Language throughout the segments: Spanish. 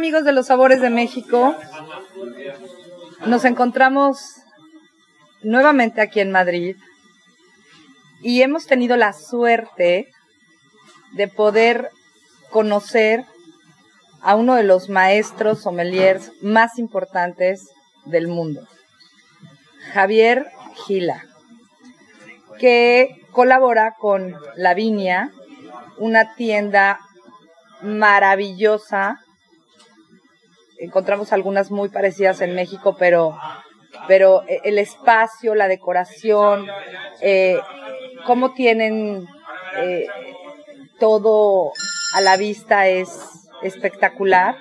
Amigos de los Sabores de México. Nos encontramos nuevamente aquí en Madrid y hemos tenido la suerte de poder conocer a uno de los maestros sommeliers más importantes del mundo, Javier Gila, que colabora con La Viña, una tienda maravillosa. Encontramos algunas muy parecidas en México, pero, pero el espacio, la decoración, eh, cómo tienen eh, todo a la vista es espectacular.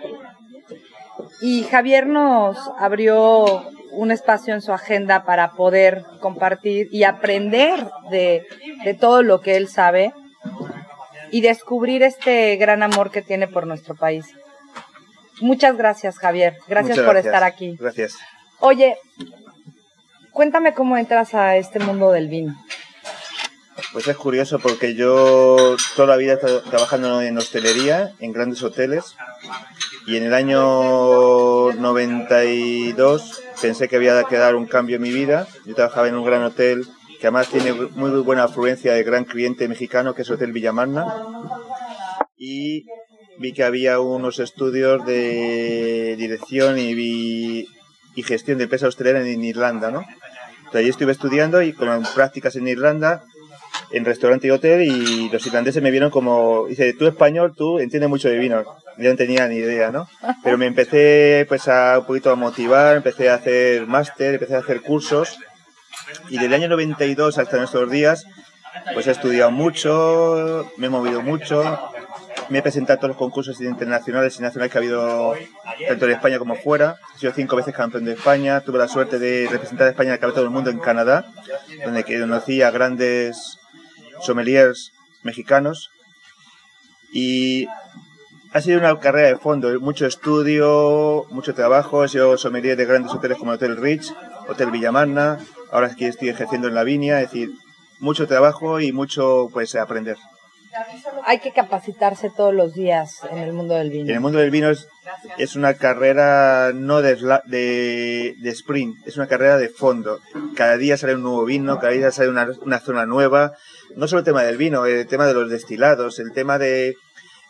Y Javier nos abrió un espacio en su agenda para poder compartir y aprender de, de todo lo que él sabe y descubrir este gran amor que tiene por nuestro país. Muchas gracias, Javier. Gracias, Muchas por gracias. estar aquí. Gracias. Oye, cuéntame cómo entras a este mundo del vino. Pues es curioso porque yo toda la vida he estado trabajando en hostelería, en grandes hoteles, y en el año 92 pensé que había que dar un cambio en mi vida. Yo trabajaba en un gran hotel que además tiene muy buena afluencia de gran cliente mexicano, que es Hotel Villamarna, y vi que había unos estudios de dirección y, vi- y gestión de empresa hostelera en Irlanda, ¿no? Entonces allí estuve estudiando y con prácticas en Irlanda, en restaurante y hotel, y los irlandeses me vieron como, dice, tú español, tú entiendes mucho de vino. Yo no tenía ni idea, ¿no? Pero me empecé pues a un poquito a motivar, empecé a hacer máster, empecé a hacer cursos, y desde el año 92 hasta nuestros días, pues he estudiado mucho, me he movido mucho, me he presentado a todos los concursos internacionales y nacionales que ha habido tanto en España como fuera. He sido cinco veces campeón de España. Tuve la suerte de representar a España en el Campeonato del Mundo en Canadá, donde conocí a grandes sommeliers mexicanos. Y ha sido una carrera de fondo, mucho estudio, mucho trabajo. He sido sommelier de grandes hoteles como el Hotel Rich, Hotel Villamarna. Ahora es que estoy ejerciendo en la Viña, es decir, mucho trabajo y mucho pues aprender. Hay que capacitarse todos los días en el mundo del En el vino. mundo del vino es, una carrera no de, sprint, es una carrera de fondo. Cada día sale un nuevo vino, cada día sale una, zona nueva. No solo el tema del vino, el tema de los destilados, el tema de,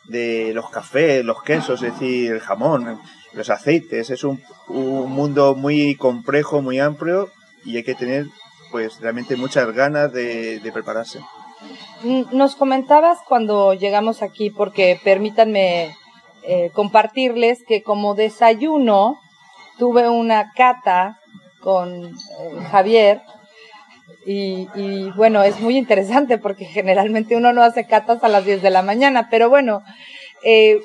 de los cafés, los quesos, es decir, el jamón, los aceites. Es un, un mundo muy complejo, muy amplio y hay que tener pues realmente muchas ganas de prepararse. Nos comentabas cuando llegamos aquí, porque permítanme eh, compartirles que como desayuno tuve una cata con eh, Javier y, y, bueno, es muy interesante porque generalmente uno no hace catas a las 10 de la mañana, pero bueno, eh,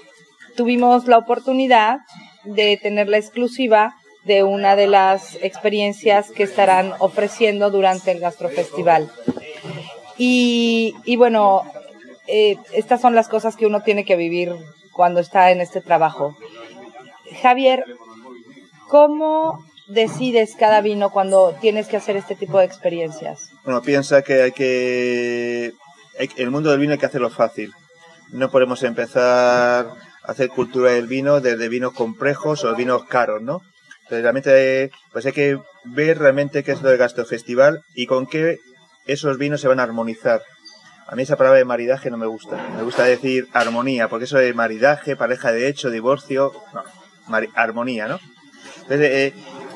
tuvimos la oportunidad de tener la exclusiva de una de las experiencias que estarán ofreciendo durante el Gastrofestival. Y, y bueno, eh, estas son las cosas que uno tiene que vivir cuando está en este trabajo. Javier, ¿cómo decides cada vino cuando tienes que hacer este tipo de experiencias? Bueno, piensa que hay que... el mundo del vino hay que hacerlo fácil. No podemos empezar a hacer cultura del vino desde vinos complejos o vinos caros, ¿no? Entonces, realmente, pues hay que ver realmente qué es lo del gastrofestival y con qué esos vinos se van a armonizar. A mí esa palabra de maridaje no me gusta. Me gusta decir armonía, porque eso de maridaje, pareja de hecho, divorcio, no, armonía, ¿no? Entonces, eh,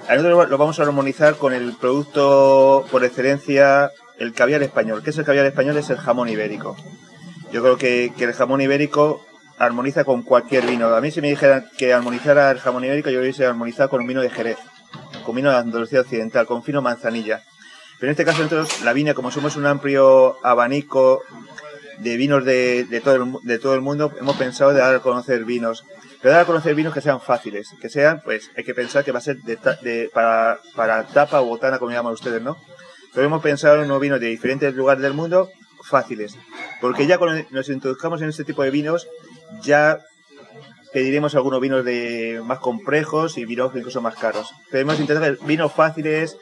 a nosotros lo vamos a armonizar con el producto por excelencia, el caviar español. ¿Qué es el caviar español? Es el jamón ibérico. Yo creo que, que el jamón ibérico armoniza con cualquier vino. A mí si me dijeran que armonizara el jamón ibérico, yo lo hubiese armonizado con un vino de Jerez, con vino de Andalucía Occidental, con fino manzanilla. Pero en este caso nosotros, la viña, como somos un amplio abanico de vinos de, de, todo el, de todo el mundo, hemos pensado de dar a conocer vinos. Pero dar a conocer vinos que sean fáciles, que sean, pues hay que pensar que va a ser de, de, para, para tapa o botana, como llaman ustedes, ¿no? Pero hemos pensado en unos vinos de diferentes lugares del mundo fáciles. Porque ya cuando nos introduzcamos en este tipo de vinos, ya pediremos algunos vinos de más complejos y vinos incluso más caros. Pero hemos intentado vinos fáciles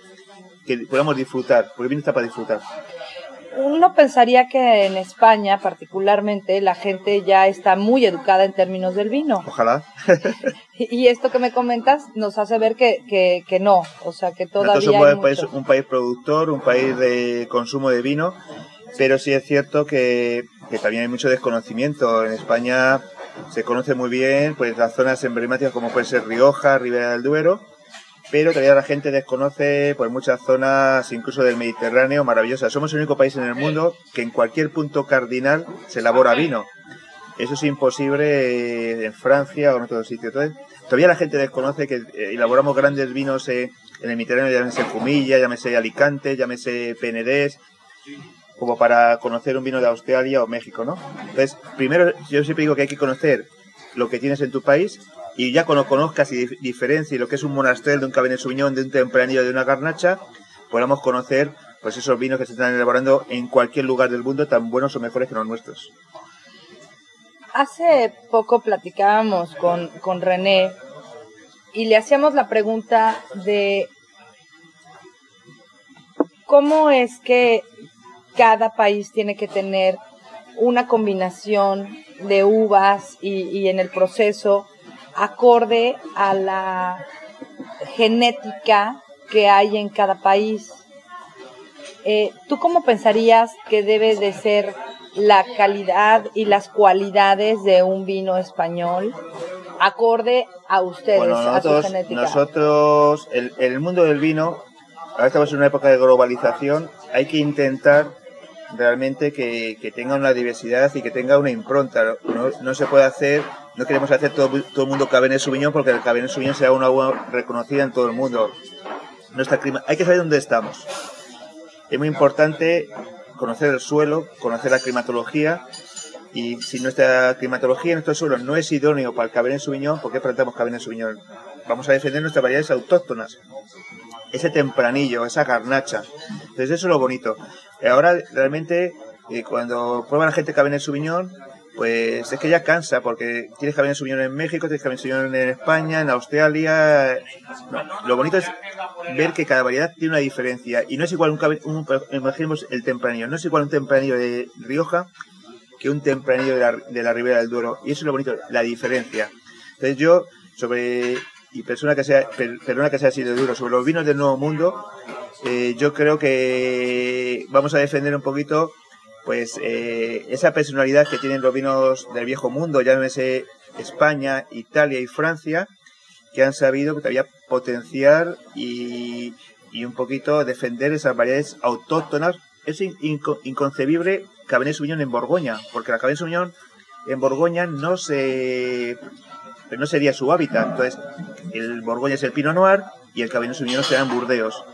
que podamos disfrutar, porque el vino está para disfrutar. Uno pensaría que en España, particularmente, la gente ya está muy educada en términos del vino. Ojalá. y esto que me comentas nos hace ver que, que, que no, o sea, que todavía. Nosotros somos un país, un país productor, un país de consumo de vino, pero sí es cierto que, que también hay mucho desconocimiento. En España se conoce muy bien pues las zonas emblemáticas como puede ser Rioja, Ribera del Duero, pero todavía la gente desconoce pues muchas zonas incluso del Mediterráneo maravillosas. Somos el único país en el mundo que en cualquier punto cardinal se elabora vino. Eso es imposible en Francia o en otros sitios. Entonces, todavía la gente desconoce que eh, elaboramos grandes vinos en el Mediterráneo, llámese Fumilla, llámese Alicante, llámese Penedés, como para conocer un vino de Australia o México, ¿no? Entonces, primero yo siempre digo que hay que conocer lo que tienes en tu país y ya cuando conozcas y diferencies lo que es un monastrell de un Cabernet Sauvignon, de un Tempranillo, de una Garnacha, podamos conocer pues esos vinos que se están elaborando en cualquier lugar del mundo tan buenos o mejores que los nuestros. Hace poco platicábamos con, con René y le hacíamos la pregunta de cómo es que cada país tiene que tener una combinación de uvas y, y en el proceso acorde a la genética que hay en cada país. Eh, ¿Tú cómo pensarías que debe de ser la calidad y las cualidades de un vino español acorde a ustedes, a su genética? Nosotros, en el, el mundo del vino, ahora estamos en una época de globalización, hay que intentar realmente que, que, tenga una diversidad y que tenga una impronta. No, no se puede hacer, no queremos hacer todo, todo el mundo Cabernet Sauvignon porque el Cabernet Sauvignon sea una agua reconocida en todo el mundo. Nuestra clima, hay que saber dónde estamos. Es muy importante conocer el suelo, conocer la climatología y si nuestra climatología, nuestro suelo no es idóneo para el Cabernet Sauvignon, ¿por qué plantamos Cabernet Sauvignon? Vamos a defender nuestras variedades autóctonas ese tempranillo, esa garnacha. Entonces eso es lo bonito. Ahora realmente eh, cuando prueba la gente Cabernet Sauvignon, pues es que ya cansa porque tienes Cabernet Sauvignon en México, tienes Cabernet Sauvignon en España, en Australia. Lo bonito es ver que cada variedad tiene una diferencia y no es igual un, un imaginemos el tempranillo, no es igual un tempranillo de Rioja que un tempranillo de la, de la Ribera del Duero y eso es lo bonito, la diferencia. Entonces yo sobre y persona que sea, perdona que sea así de duro, sobre los vinos del Nuevo Mundo, eh, yo creo que vamos a defender un poquito pues eh, esa personalidad que tienen los vinos del viejo mundo, llámese España, Italia y Francia, que han sabido todavía potenciar y, un poquito defender esas variedades autóctonas. Es inco inconcebible Cabernet Sauvignon en Borgoña, porque la Cabernet Sauvignon en Borgoña no se no sería su hábitat. Entonces, el Borgoña es el Pinot Noir y el Cabernet Sauvignon será en Burdeos.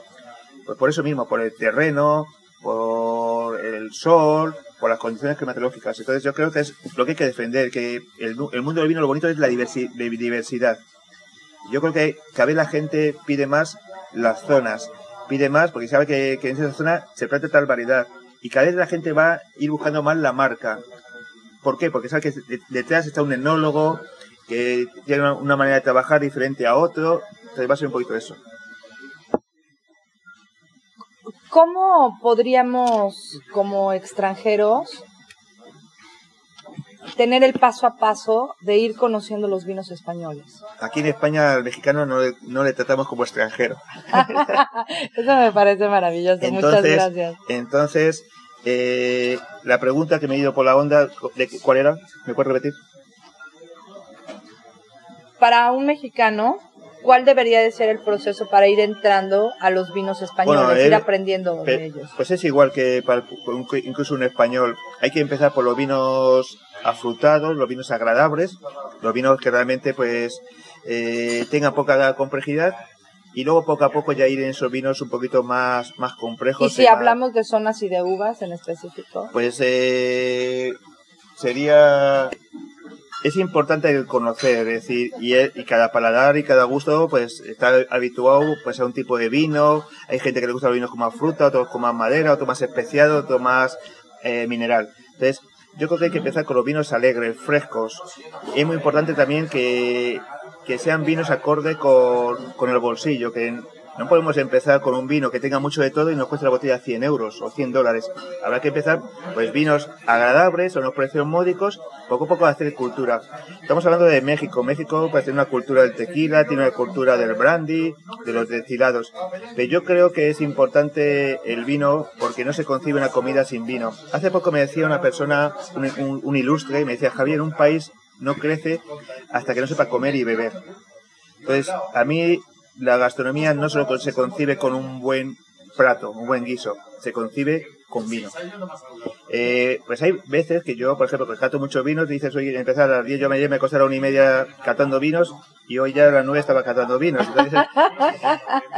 Pues por eso mismo, por el terreno, por el sol, por las condiciones climatológicas. Entonces yo creo que es lo que hay que defender, que el, mundo del vino lo bonito es la diversi diversidad. Yo creo que cada vez la gente pide más las zonas, pide más porque sabe que, en esa zona se planta tal variedad y cada vez la gente va a ir buscando más la marca. ¿Por qué? Porque sabe que detrás está un enólogo, que tiene una manera de trabajar diferente a otro. Entonces va a ser un poquito eso. ¿Cómo podríamos, como extranjeros, tener el paso a paso de ir conociendo los vinos españoles? Aquí en España al mexicano no le, no le tratamos como extranjero. Eso me parece maravilloso. Entonces, Muchas gracias. Entonces, eh, la pregunta que me he ido por la onda, de, ¿cuál era? ¿Me puedes repetir? para un mexicano, ¿cuál debería de ser el proceso para ir entrando a los vinos españoles, bueno, ir aprendiendo de ellos? Pues es igual que para incluso un español. Hay que empezar por los vinos afrutados, los vinos agradables, los vinos que realmente pues eh, tengan poca complejidad y luego poco a poco ya ir en esos vinos un poquito más, más complejos. ¿Y si más- hablamos de zonas y de uvas en específico? Pues eh, sería... Es importante conocer, es decir, y, cada paladar y cada gusto pues está habituado pues a un tipo de vino. Hay gente que le gusta los vinos con más fruta, otros con más madera, otro más especiado, otro más eh, mineral. Entonces, yo creo que hay que empezar con los vinos alegres, frescos. Es muy importante también que, que sean vinos acorde con, con el bolsillo, que no podemos empezar con un vino que tenga mucho de todo y nos cueste la botella 100 euros o 100 dólares. Habrá que empezar, pues, vinos agradables, a unos precios módicos, poco a poco hacer cultura. Estamos hablando de México. México pues, tiene una cultura del tequila, tiene una cultura del brandy, de los destilados. Pero yo creo que es importante el vino porque no se concibe una comida sin vino. Hace poco me decía una persona, un, un- un ilustre, me decía, Javier, un país no crece hasta que no sepa comer y beber. Entonces, a mí la gastronomía no solo se concibe con un buen plato, un buen guiso, se concibe con vino. Eh, pues hay veces que yo, por ejemplo, pues cato muchos vinos, dices, oye, empezar a las 10, yo me, acosté a la una y media catando vinos y hoy ya a las 9 estaba catando vinos.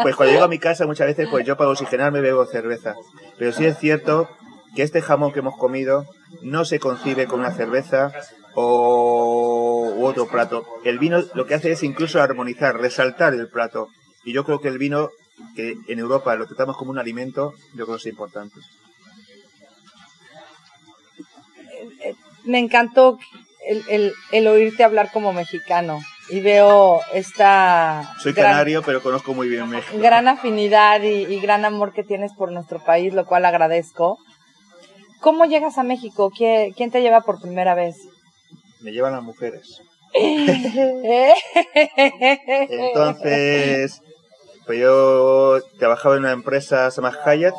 Pues cuando llego a mi casa muchas veces, pues yo para oxigenarme bebo cerveza. Pero sí es cierto que este jamón que hemos comido no se concibe con una cerveza o u otro plato. El vino lo que hace es incluso armonizar, resaltar el plato. Y yo creo que el vino, que en Europa lo tratamos como un alimento, yo creo que es importante. Me encantó el, el, el oírte hablar como mexicano y veo esta Soy gran, canario, pero conozco muy bien México. gran afinidad y, y gran amor que tienes por nuestro país, lo cual agradezco. ¿Cómo llegas a México? ¿Quién, te lleva por primera vez? Me llevan las mujeres. Entonces, pues yo trabajaba en una empresa, se llama Hyatt,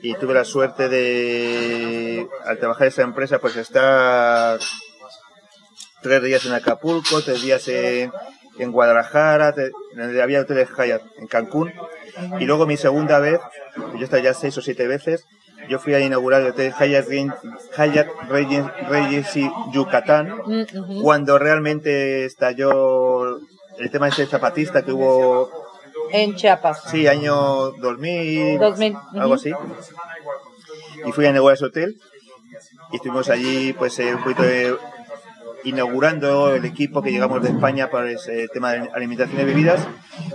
y tuve la suerte de, al trabajar en esa empresa, pues estar tres días en Acapulco, tres días en, en Guadalajara, había hoteles Hyatt en Cancún, y luego mi segunda vez, yo estaba ya seis o siete veces, yo fui a inaugurar el hotel Hyatt, Hyatt Regency Yucatán, Mm, cuando realmente estalló el tema este zapatista que hubo, En Chiapas. sí, año 2000, 2000, algo así. Y fui a inaugurar ese hotel y estuvimos allí pues eh, un poquito de- inaugurando el equipo que llegamos de España para ese tema de alimentación y bebidas.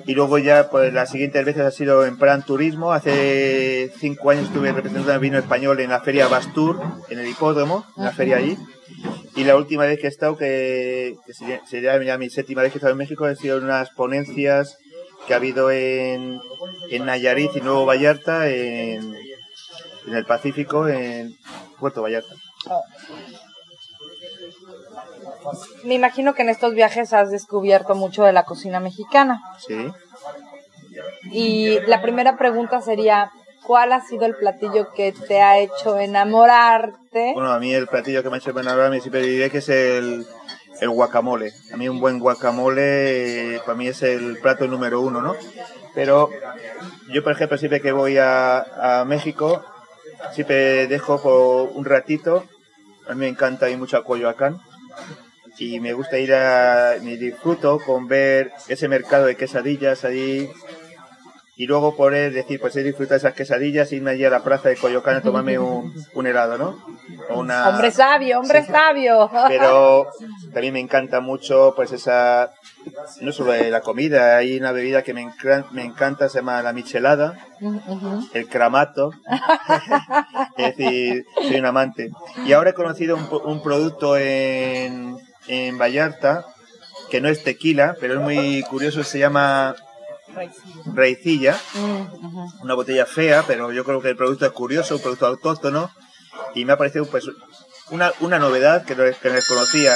Y luego ya pues las siguientes veces ha sido en plan turismo. Hace cinco años estuve representando el vino español en la feria Bastur en el hipódromo en la feria allí. Y la última vez que he estado que, que sería, sería ya mi séptima vez que he estado en México han sido unas ponencias que ha habido en, en Nayarit y Nuevo Vallarta en, en el Pacífico en Puerto Vallarta Me imagino que en estos viajes has descubierto mucho de la cocina mexicana. sí Y la primera pregunta sería, ¿cuál ha sido el platillo que te ha hecho enamorarte? Bueno, a mí el platillo que me ha hecho enamorar, me siempre diré que es el, el guacamole. A mí un buen guacamole, eh, para mí es el plato número uno, ¿no? Pero yo, por ejemplo, siempre que voy a, a México, siempre dejo por un ratito. A mí me encanta ir mucho a Coyoacán. Y me gusta ir a... Me disfruto con ver ese mercado de quesadillas allí. Y luego poder decir, pues he disfrutado esas quesadillas, irme allí a la plaza de Coyoacán a tomarme un, un helado, ¿no? Una- Hombre sabio, hombre Sí. sabio. pero también me encanta mucho pues esa no solo la comida hay una bebida que me, encran- me encanta se llama la michelada el cramato es decir soy un amante y ahora he conocido un, un producto en, en Vallarta que no es tequila pero es muy curioso se llama raicilla una botella fea, pero yo creo que el producto es curioso, un producto autóctono, y me ha parecido pues una, una novedad que no, que no desconocía.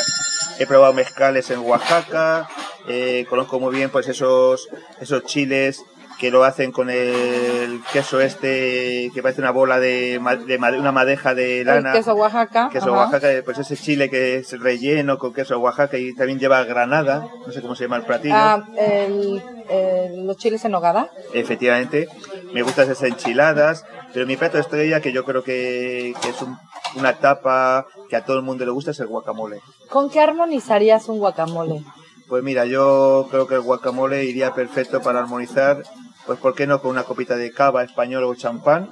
He probado mezcales en Oaxaca, eh, conozco muy bien pues esos, esos chiles que lo hacen con el queso este que parece una bola de, de una madeja de lana. El queso Oaxaca. Queso ajá. Oaxaca, pues ese chile que es relleno con queso Oaxaca y también lleva granada, no sé cómo se llama el platillo. Ah, el, el- los chiles en nogada. Efectivamente, me gustan esas enchiladas, pero mi plato estrella, que yo creo que, que es un- una tapa que a todo el mundo le gusta, es el guacamole. ¿Con qué armonizarías un guacamole? Pues mira, yo creo que el guacamole iría perfecto para armonizar, pues ¿por qué no con una copita de cava español o champán?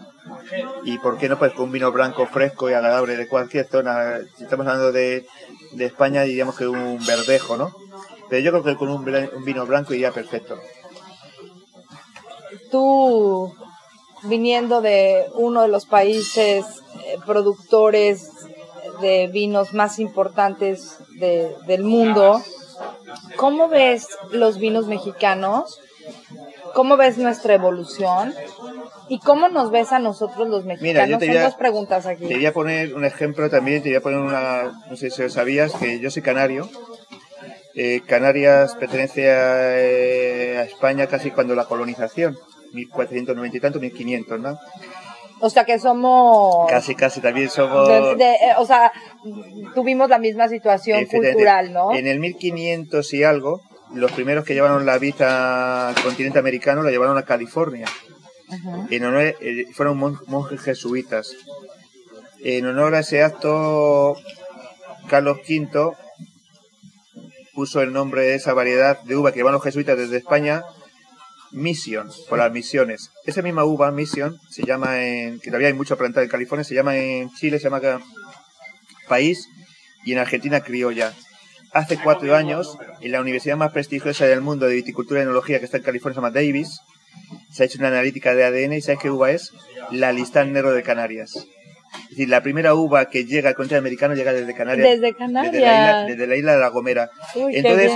Y ¿por qué no pues con un vino blanco fresco y agradable de cualquier zona? Si estamos hablando de, de España diríamos que un verdejo, ¿no? Pero yo creo que con un, vino blanco iría perfecto. Tú, viniendo de uno de los países eh, productores de vinos más importantes de- del mundo, ¿cómo ves los vinos mexicanos? ¿Cómo ves nuestra evolución? ¿Y cómo nos ves a nosotros los mexicanos? yo te Son a- dos preguntas aquí. Te voy a poner un ejemplo también, te voy a poner una, no sé si lo sabías, que yo soy canario. Eh, Canarias pertenece a, eh, a España casi cuando la colonización, 1490 y tanto, 1500, ¿no? O sea que somos... Casi, casi, también somos... de- de- eh, o sea, tuvimos la misma situación cultural, ¿no? En el 1500 y algo, los primeros que llevaron la vid al continente americano la llevaron a California. En honor, eh, fueron mon- monjes jesuitas. En honor a ese acto, Carlos V puso el nombre de esa variedad de uva que llevan los jesuitas desde España, Mission, por las misiones. Esa misma uva, Mission, se llama en, que todavía hay mucho plantada en California, se llama en Chile, se llama acá País, y en Argentina Criolla. Hace cuatro años, en la universidad más prestigiosa del mundo de viticultura y enología que está en California, se llama Davis, se ha hecho una analítica de ADN y ¿sabes qué uva es? La listán negro de Canarias. Es decir, la primera uva que llega al continente americano llega desde Canarias. Desde Canarias. Desde la isla, desde la isla de La Gomera. Uy, Entonces,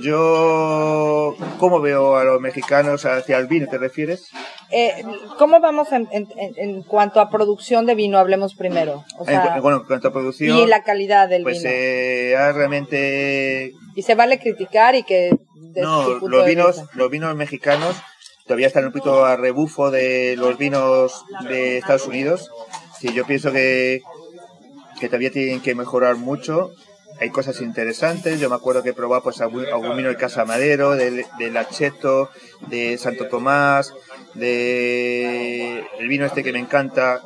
yo, ¿cómo veo a los mexicanos hacia el vino? ¿Te refieres? Eh, ¿Cómo vamos en, en- cuanto a producción de vino? Hablemos primero. O sea, bueno, en cuanto a producción, y la calidad del pues vino. eh, ha realmente y se vale criticar y que... No, los vinos, los vinos mexicanos todavía están un poquito a rebufo de los vinos de Estados Unidos. Sí, yo pienso que, que todavía tienen que mejorar mucho. Hay cosas interesantes. Yo me acuerdo que he probado pues algún, vino de Casa Madero, de, de Lacheto, de Santo Tomás, de el vino este que me encanta.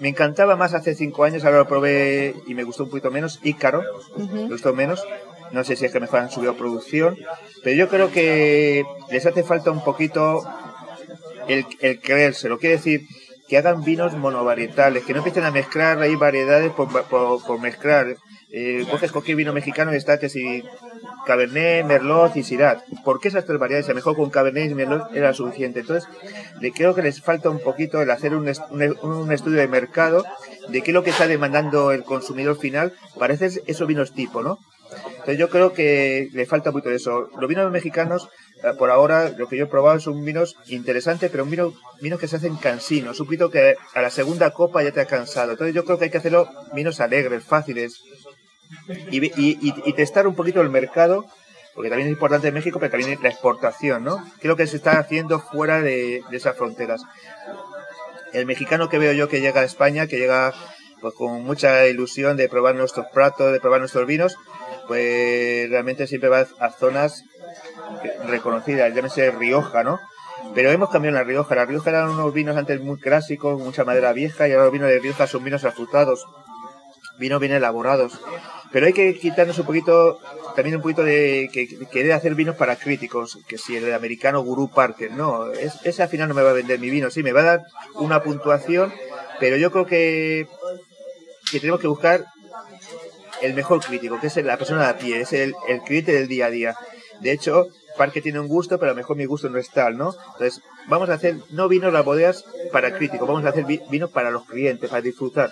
Me encantaba más hace cinco años, ahora lo probé y me gustó un poquito menos. Ícaro, me gustó menos. No sé si es que mejor han subido producción, pero yo creo que les hace falta un poquito el, el creérselo. Quiere decir, que hagan vinos monovarietales, que no empiecen a mezclar ahí variedades por, por, por mezclar. Eh, coges cualquier vino mexicano y está que si Cabernet, Merlot y Syrah. ¿Por qué esas tres variedades? A lo mejor con Cabernet y Merlot era suficiente. Entonces, le creo que les falta un poquito el hacer un, un, estudio de mercado de qué es lo que está demandando el consumidor final para hacer esos vinos tipo, ¿no? Entonces yo creo que le falta mucho de eso. Los vinos mexicanos, por ahora, lo que yo he probado son vinos interesantes, pero un vino, vinos que se hacen cansinos. Un que a la segunda copa ya te ha cansado. Entonces yo creo que hay que hacerlo vinos alegres, fáciles. Y, y, testar un poquito el mercado, porque también es importante en México, pero también la exportación, ¿no? ¿Qué es lo que se está haciendo fuera de, de esas fronteras? El mexicano que veo yo que llega a España, que llega pues con mucha ilusión de probar nuestros platos, de probar nuestros vinos, pues realmente siempre va a zonas reconocidas, llámese Rioja, ¿no? Pero hemos cambiado la Rioja. La Rioja eran unos vinos antes muy clásicos, mucha madera vieja, y ahora los vinos de Rioja son vinos afrutados, vinos bien elaborados. Pero hay que quitarnos un poquito, también un poquito de que que querer hacer vinos para críticos, que si el americano Guru Parker, no, es- ese al final no me va a vender mi vino, sí, me va a dar una puntuación, pero yo creo que, que tenemos que buscar el mejor crítico, que es la persona de a pie, es el, el cliente del día a día. De hecho, Parque tiene un gusto, pero a lo mejor mi gusto no es tal, ¿no? Entonces, vamos a hacer no vinos las bodegas para críticos, vamos a hacer vi- vinos para los clientes, para disfrutar.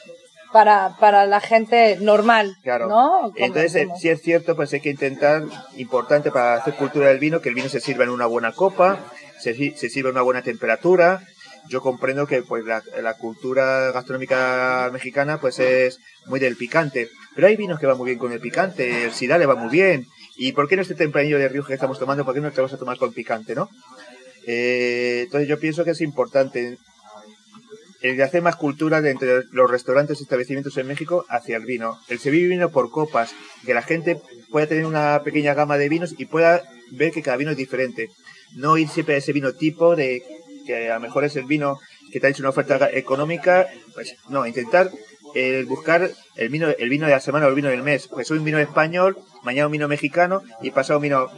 Para, para la gente normal, Claro. ¿no? Entonces, eh, si es cierto, pues hay que intentar, importante para hacer cultura del vino, que el vino se sirva en una buena copa, se, si- se sirva en una buena temperatura. Yo comprendo que pues la, la cultura gastronómica mexicana pues es muy del picante, pero hay vinos que van muy bien con el picante, el Syrah le va muy bien. ¿Y por qué no este tempranillo de Rioja que estamos tomando, por qué no te vas a tomar con picante, no? Eh, entonces yo pienso que es importante el de hacer más cultura entre los restaurantes y establecimientos en México hacia el vino. El servir vino por copas, que la gente pueda tener una pequeña gama de vinos y pueda ver que cada vino es diferente. No ir siempre a ese vino tipo de que a lo mejor es el vino que te ha hecho una oferta económica, pues no, intentar eh, buscar el vino, el vino de la semana o el vino del mes. Pues un vino español mañana un vino mexicano y pasado un vino.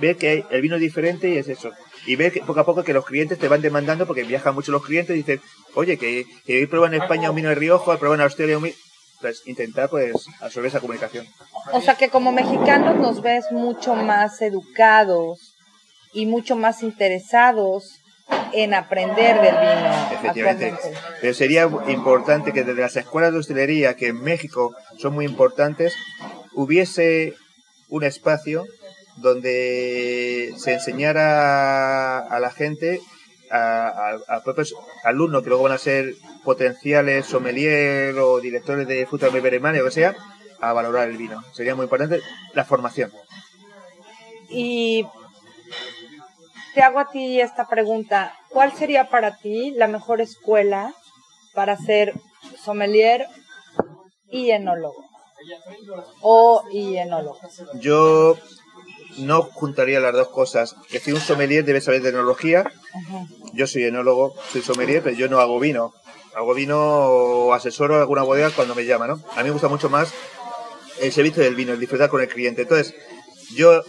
Ver que el vino es diferente y es eso. Y ver que poco a poco que los clientes te van demandando, porque viajan mucho los clientes y dicen, oye, que, que hoy prueban en España un vino de Rioja, prueban en Australia un vino. Pues intentar pues absorber esa comunicación. O sea que como mexicanos nos ves mucho más educados y mucho más interesados en aprender del vino. Efectivamente. Pero sería importante que desde las escuelas de hostelería, que en México son muy importantes, hubiese un espacio donde se enseñara a la gente, a, a, propios alumnos que luego van a ser potenciales sommelier o directores de fruta de o que sea, a valorar el vino. Sería muy importante la formación. Y te hago a ti esta pregunta. ¿Cuál sería para ti la mejor escuela para ser sommelier y enólogo? O y enólogo. Yo no juntaría las dos cosas. Que si un sommelier debe saber de enología. Yo soy enólogo, soy sommelier, pero yo no hago vino. Hago vino o asesoro alguna bodega cuando me llama, ¿no? A mí me gusta mucho más el servicio del vino, el disfrutar con el cliente. Entonces, yo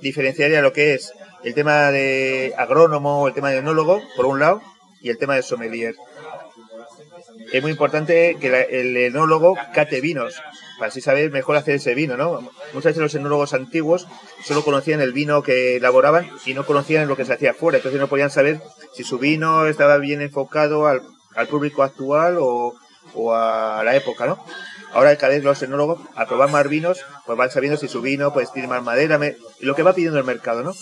diferenciaría lo que es el tema de agrónomo, el tema de enólogo, por un lado, y el tema de sommelier. Es muy importante que el enólogo cate vinos, para así saber mejor hacer ese vino, ¿no? Muchas veces los enólogos antiguos solo conocían el vino que elaboraban y no conocían lo que se hacía afuera, entonces no podían saber si su vino estaba bien enfocado al, público actual o, o a la época, ¿no? Ahora cada vez los enólogos, a probar más vinos, pues van sabiendo si su vino pues tiene más madera, lo que va pidiendo el mercado, ¿no?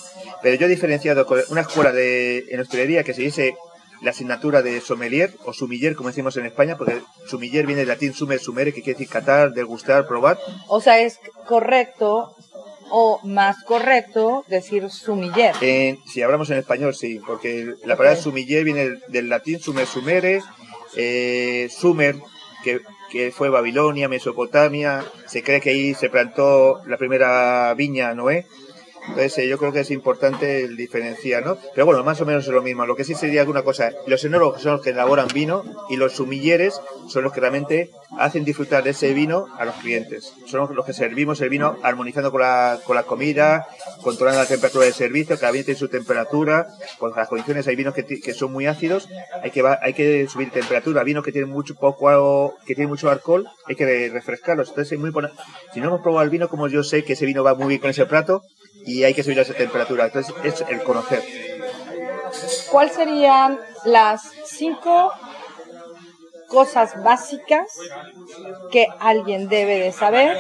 Pero yo he diferenciado con una escuela de, en hostelería que se dice la asignatura de sommelier o sumiller, como decimos en España, porque sumiller viene del latín sumer, sumere, que quiere decir catar, degustar, probar. O sea, es correcto o más correcto decir sumiller. si hablamos en español, sí, porque la palabra sumiller viene del, latín sumer, sumere, eh, sumer, que, que, fue Babilonia, Mesopotamia, se cree que ahí se plantó la primera viña Noé, entonces eh, yo creo que es importante el diferenciar, ¿no? Pero bueno, más o menos es lo mismo. Lo que sí sería alguna cosa, los enólogos son los que elaboran vino y los sumilleres son los que realmente hacen disfrutar de ese vino a los clientes. Son los que servimos el vino armonizando con la, con la comida, controlando la temperatura de servicio, cada vino tiene su temperatura, pues las condiciones hay vinos que, que son muy ácidos, hay que, hay que subir temperatura, vinos que tienen mucho poco, que tienen mucho alcohol, hay que refrescarlos. Entonces es muy. Si no hemos probado el vino, como yo sé que ese vino va muy bien con ese plato, y hay que subir a esa temperatura. Entonces es el conocer. ¿Cuáles serían las cinco cosas básicas que alguien debe de saber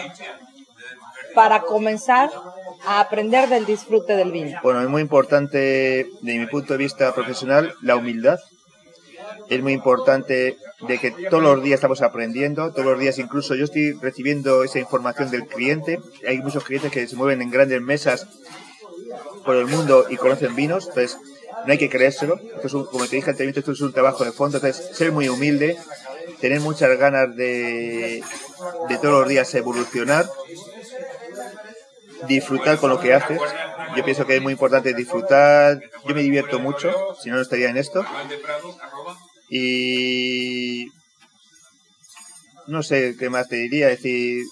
para comenzar a aprender del disfrute del vino? Bueno, es muy importante, de mi punto de vista profesional, la humildad. Es muy importante de que todos los días estamos aprendiendo, todos los días incluso yo estoy recibiendo esa información del cliente. Hay muchos clientes que se mueven en grandes mesas por el mundo y conocen vinos, entonces no hay que creérselo. Esto como te dije anteriormente, esto es un trabajo de fondo, entonces ser muy humilde, tener muchas ganas de, de todos los días evolucionar, disfrutar con lo que haces. Yo pienso que es muy importante disfrutar. Yo me divierto mucho, si no, no estaría en esto. Y no sé qué más te diría, es decir,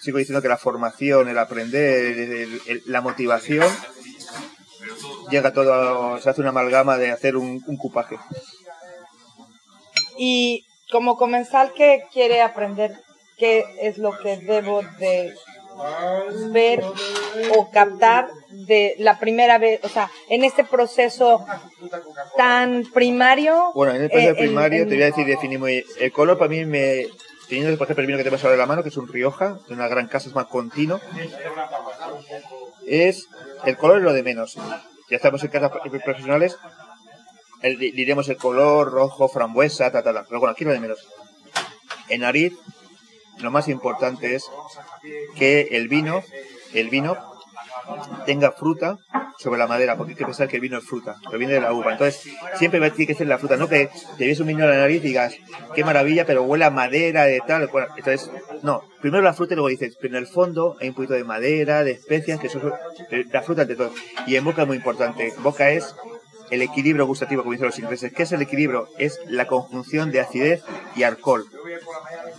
sigo diciendo que la formación, el aprender, la motivación, llega todo, se hace una amalgama de hacer un, un cupaje. Y como comensal que quiere aprender qué es lo que debo de ver o captar de la primera vez, o sea, en este proceso tan primario. Bueno, en el proceso primario te voy a decir, definimos el color para mí me teniendo por ejemplo el vino que te ahora en la mano, que es un Rioja, de una gran casa, es más continuo, es el color es lo de menos. Ya estamos en casas profesionales, diremos el color rojo, frambuesa, ta, ta, ta. Pero bueno, aquí lo de menos. En nariz, lo más importante es que el vino, el vino tenga fruta sobre la madera, porque hay que pensar que el vino es fruta, que viene de la uva. Entonces, siempre tiene que ser la fruta, no que te ves un vino en la nariz y digas, qué maravilla, pero huele a madera, de tal. Entonces, no, primero la fruta y luego dices, pero en el fondo hay un poquito de madera, de especias, que son la fruta ante todo. Y en boca es muy importante. Boca es el equilibrio gustativo, como dicen los ingleses. ¿Qué es el equilibrio? Es la conjunción de acidez y alcohol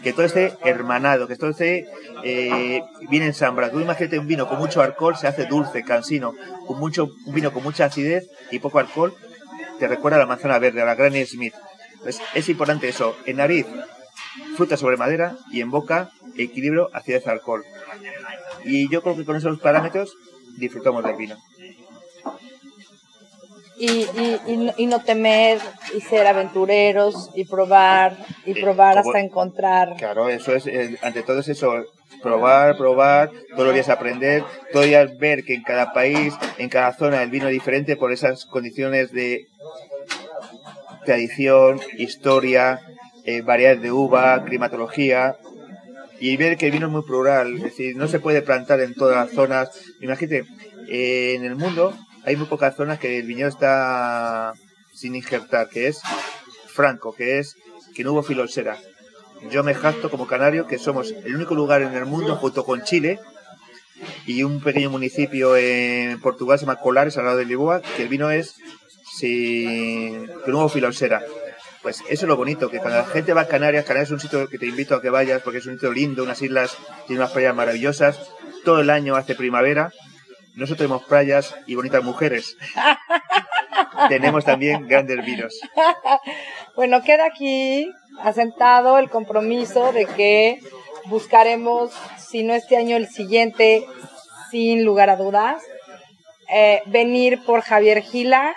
que todo esté hermanado, que todo esté eh, bien ensamblado. Tú imagínate un vino con mucho alcohol, se hace dulce, cansino, con mucho, un vino con mucha acidez y poco alcohol, te recuerda a la manzana verde, a la Granny Smith. Pues es importante eso, en nariz, fruta sobre madera y en boca, equilibrio, acidez, alcohol. Y yo creo que con esos parámetros disfrutamos del vino. Y, y, y, no, y no temer y ser aventureros y probar y probar hasta encontrar. Claro, eso es, eh, ante todo es eso, probar, probar, todos los días aprender, todos los días ver que en cada país, en cada zona el vino es diferente por esas condiciones de tradición, historia, eh, variedades de uva, climatología, y ver que el vino es muy plural, es decir, no se puede plantar en todas las zonas. Imagínate, eh, en el mundo hay muy pocas zonas que el viñedo está sin injertar, que es franco, que es que no hubo filosera. Yo me jacto como canario que somos el único lugar en el mundo, junto con Chile y un pequeño municipio en Portugal, se llama Colares, al lado de Lisboa, que el vino es sin que no hubo filosera. Pues eso es lo bonito, que cuando la gente va a Canarias, Canarias es un sitio que te invito a que vayas porque es un sitio lindo, unas islas, tiene unas playas maravillosas, todo el año hace primavera, nosotros tenemos playas y bonitas mujeres. tenemos también grandes vinos. bueno, queda aquí asentado el compromiso de que buscaremos, si no este año, el siguiente, sin lugar a dudas, eh, venir por Javier Gila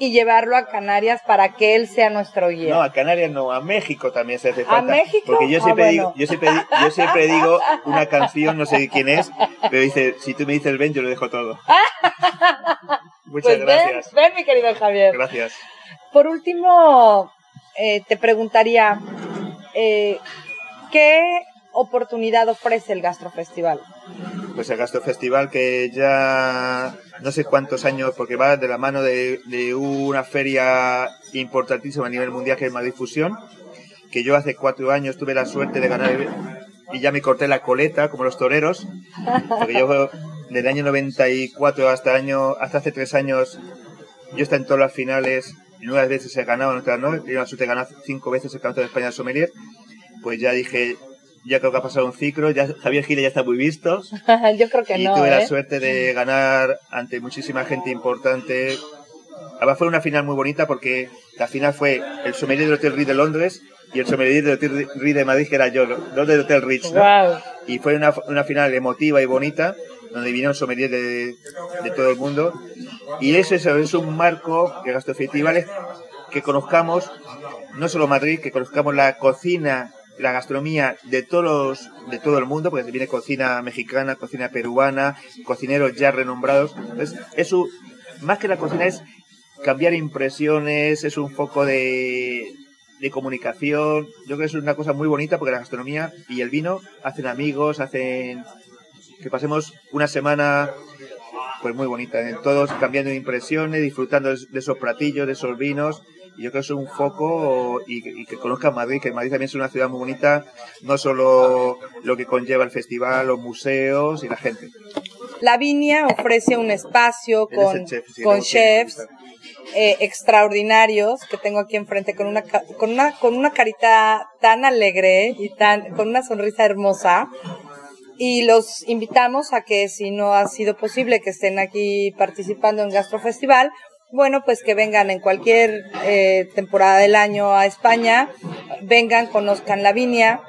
y llevarlo a Canarias para que él sea nuestro guía. No, a Canarias no, a México también se hace falta. ¿A México? Porque yo Ah, siempre, bueno. digo, yo, siempre, yo siempre digo una canción, no sé quién es, pero dice, si tú me dices ven, yo lo dejo todo. Muchas Pues gracias. Ven, ven, mi querido Javier. Gracias. Por último, eh, te preguntaría, eh, ¿qué oportunidad ofrece el Gastrofestival? Pues el Gastro Festival que ya no sé cuántos años, porque va de la mano de, de una feria importantísima a nivel mundial que es Madrid Fusión, que yo hace cuatro años tuve la suerte de ganar y ya me corté la coleta como los toreros, porque yo del año 94 hasta año hasta hace tres años yo estaba en todas las finales nueve veces he ganado, en otras no, he tenido la suerte de ganar cinco veces el campeonato de España de sommelier, pues ya dije, ya creo que ha pasado un ciclo, ya Javier Gile ya está muy visto, Yo creo que y no. tuve ¿eh? la suerte de ganar ante muchísima gente importante. Además fue una final muy bonita porque la final fue el sommelier del Hotel Ritz de Londres y el sommelier del Hotel Ritz de Madrid, que era yo, los del Hotel Ritz. ¿no? Guau. Y fue una, una final emotiva y bonita, donde vinieron sommeliers de, de todo el mundo. Y eso, eso es un marco que Gastrofestivales que conozcamos no solo Madrid, que conozcamos la cocina, la gastronomía de todos de todo el mundo, porque viene cocina mexicana, cocina peruana, cocineros ya renombrados. Entonces, eso, más que la cocina es cambiar impresiones, es un foco de, de comunicación. Yo creo que es una cosa muy bonita porque la gastronomía y el vino hacen amigos, hacen que pasemos una semana pues muy bonita, en todos cambiando impresiones, disfrutando de esos platillos, de esos vinos. Y yo creo que es un foco y, que- y que conozcan Madrid, que Madrid también es una ciudad muy bonita, no solo lo que conlleva el festival, los museos y la gente. La Viña ofrece un espacio con, chef, con chefs eh, extraordinarios que tengo aquí enfrente con una con una con una carita tan alegre y tan con una sonrisa hermosa y los invitamos a que si no ha sido posible que estén aquí participando en Gastrofestival bueno pues que vengan en cualquier eh, temporada del año a España vengan conozcan la viña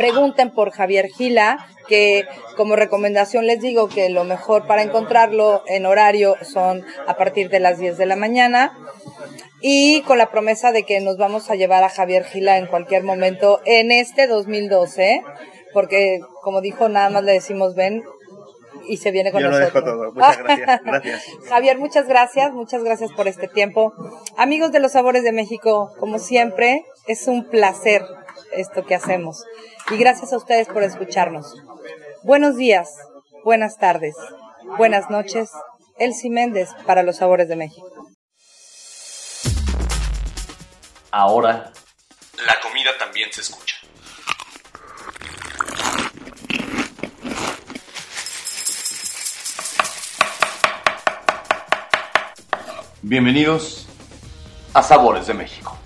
pregunten por Javier Gila, que como recomendación les digo que lo mejor para encontrarlo en horario son a partir de las 10 de la mañana y con la promesa de que nos vamos a llevar a Javier Gila en cualquier momento en este 2012, porque como dijo, nada más le decimos ven y se viene con Yo lo nosotros. dejo todo. Muchas gracias. Gracias. Javier, muchas gracias, muchas gracias por este tiempo. Amigos de los Sabores de México, como siempre, es un placer esto que hacemos. Y gracias a ustedes por escucharnos. Buenos días, buenas tardes, buenas noches. Elsie Méndez para los Sabores de México. Ahora, la comida también se escucha. Bienvenidos a Sabores de México.